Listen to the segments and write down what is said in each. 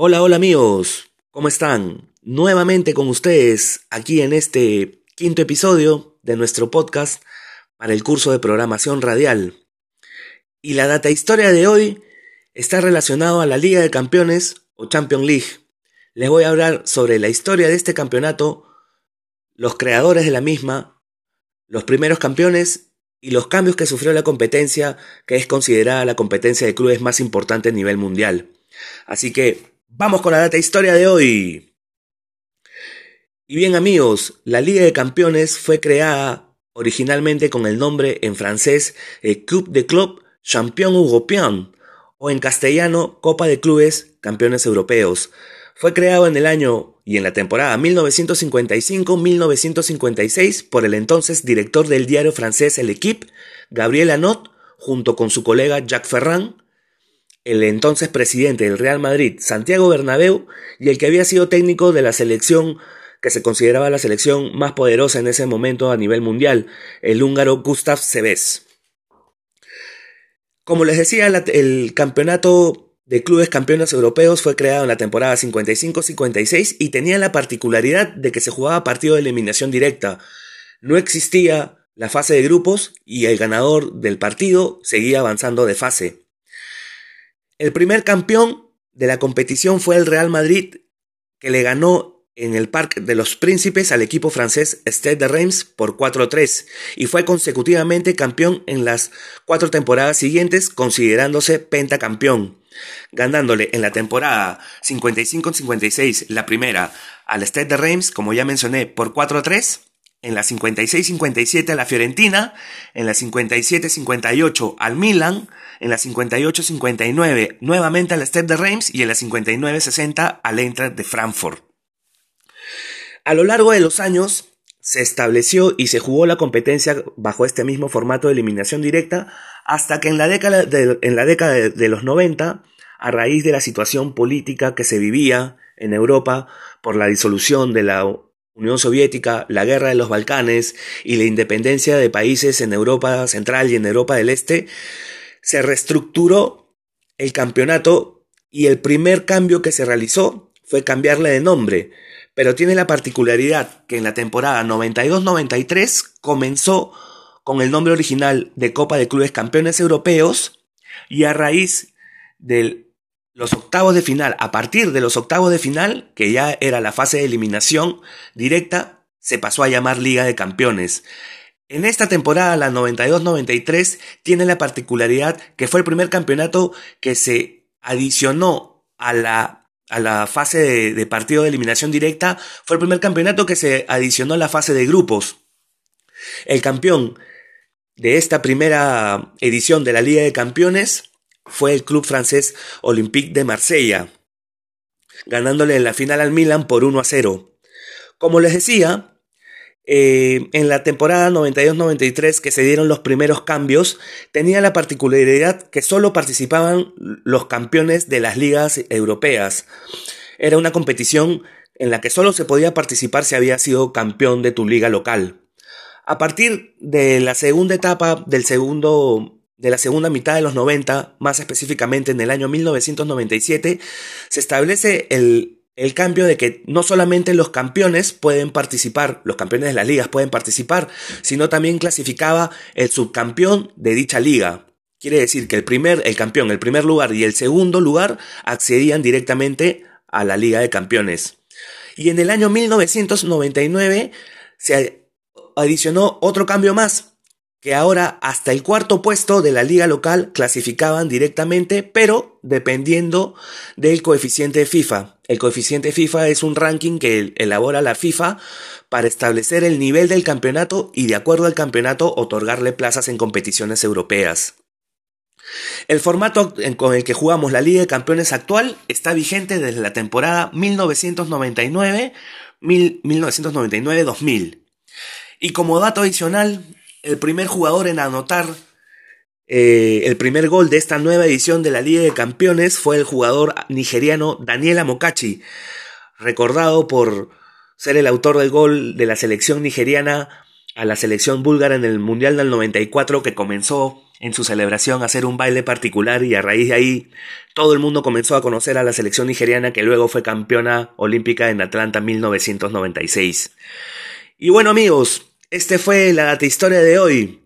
Hola, hola amigos, ¿cómo están? Nuevamente con ustedes aquí en este quinto episodio de nuestro podcast para el curso de programación radial. Y la data historia de hoy está relacionado a la Liga de Campeones o Champions League. Les voy a hablar sobre la historia de este campeonato, los creadores de la misma, los primeros campeones y los cambios que sufrió la competencia, que es considerada la competencia de clubes más importante a nivel mundial. Así que vamos con la data historia de hoy. Y bien amigos, la Liga de Campeones fue creada originalmente con el nombre en francés eh, de Club Champion Européen o en castellano Copa de Clubes Campeones Europeos. Fue creado en el año y en la temporada 1955-1956 por el entonces director del diario francés El Equipe, Gabriel Anot, junto con su colega Jacques Ferrand, el entonces presidente del Real Madrid, Santiago Bernabéu, y el que había sido técnico de la selección que se consideraba la selección más poderosa en ese momento a nivel mundial, el húngaro Gustav Seves. Como les decía, el campeonato de clubes campeones europeos fue creado en la temporada 55-56 y tenía la particularidad de que se jugaba partido de eliminación directa. No existía la fase de grupos y el ganador del partido seguía avanzando de fase. El primer campeón de la competición fue el Real Madrid, que le ganó en el Parque de los Príncipes al equipo francés Stade de Reims por 4-3 y fue consecutivamente campeón en las cuatro temporadas siguientes considerándose pentacampeón, ganándole en la temporada 55-56 la primera al Stade de Reims, como ya mencioné, por 4-3, en la 56-57 a la Fiorentina, en la 57-58 al Milan, en la 58-59 nuevamente al Stade de Reims y en la 59-60 al Eintracht de Frankfurt. A lo largo de los años se estableció y se jugó la competencia bajo este mismo formato de eliminación directa hasta que en la década de, en la década de, los 90, a raíz de la situación política que se vivía en Europa por la disolución de la Unión Soviética, la guerra de los Balcanes y la independencia de países en Europa Central y en Europa del Este, se reestructuró el campeonato y el primer cambio que se realizó fue cambiarle de nombre pero tiene la particularidad que en la temporada 92-93 comenzó con el nombre original de Copa de Clubes Campeones Europeos y a raíz de los octavos de final, a partir de los octavos de final, que ya era la fase de eliminación directa, se pasó a llamar Liga de Campeones. En esta temporada, la 92-93, tiene la particularidad que fue el primer campeonato que se adicionó a la a la fase de, partido de eliminación directa, fue el primer campeonato que se adicionó a la fase de grupos. El campeón de esta primera edición de la Liga de Campeones fue el club francés Olympique de Marsella, ganándole en la final al Milan por 1 a 0. Como les decía, eh, en la temporada 92-93 que se dieron los primeros cambios, tenía la particularidad que solo participaban los campeones de las ligas europeas. Era una competición en la que solo se podía participar si había sido campeón de tu liga local. A partir de la segunda etapa del segundo de la segunda mitad de los 90, más específicamente en el año 1997, se establece el el cambio de que no solamente los campeones pueden participar, los campeones de las ligas pueden participar, sino también clasificaba el subcampeón de dicha liga. Quiere decir que el primer, el campeón, el primer lugar y el segundo lugar accedían directamente a la Liga de Campeones. Y en el año 1999 se adicionó otro cambio más, que ahora hasta el cuarto puesto de la liga local clasificaban directamente, pero dependiendo del coeficiente FIFA. El coeficiente FIFA es un ranking que elabora la FIFA para establecer el nivel del campeonato y de acuerdo al campeonato otorgarle plazas en competiciones europeas. El formato con el que jugamos la Liga de Campeones actual está vigente desde la temporada 1999-2000. Y como dato adicional, el primer jugador en anotar eh, el primer gol de esta nueva edición de la Liga de Campeones fue el jugador nigeriano Daniel Amokachi, recordado por ser el autor del gol de la selección nigeriana a la selección búlgara en el Mundial del 94 que comenzó en su celebración hacer un baile particular y a raíz de ahí todo el mundo comenzó a conocer a la selección nigeriana que luego fue campeona olímpica en Atlanta 1996. Y bueno amigos, este fue la data historia de hoy.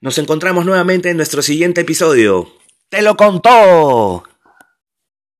Nos encontramos nuevamente en nuestro siguiente episodio. ¡Te lo contó!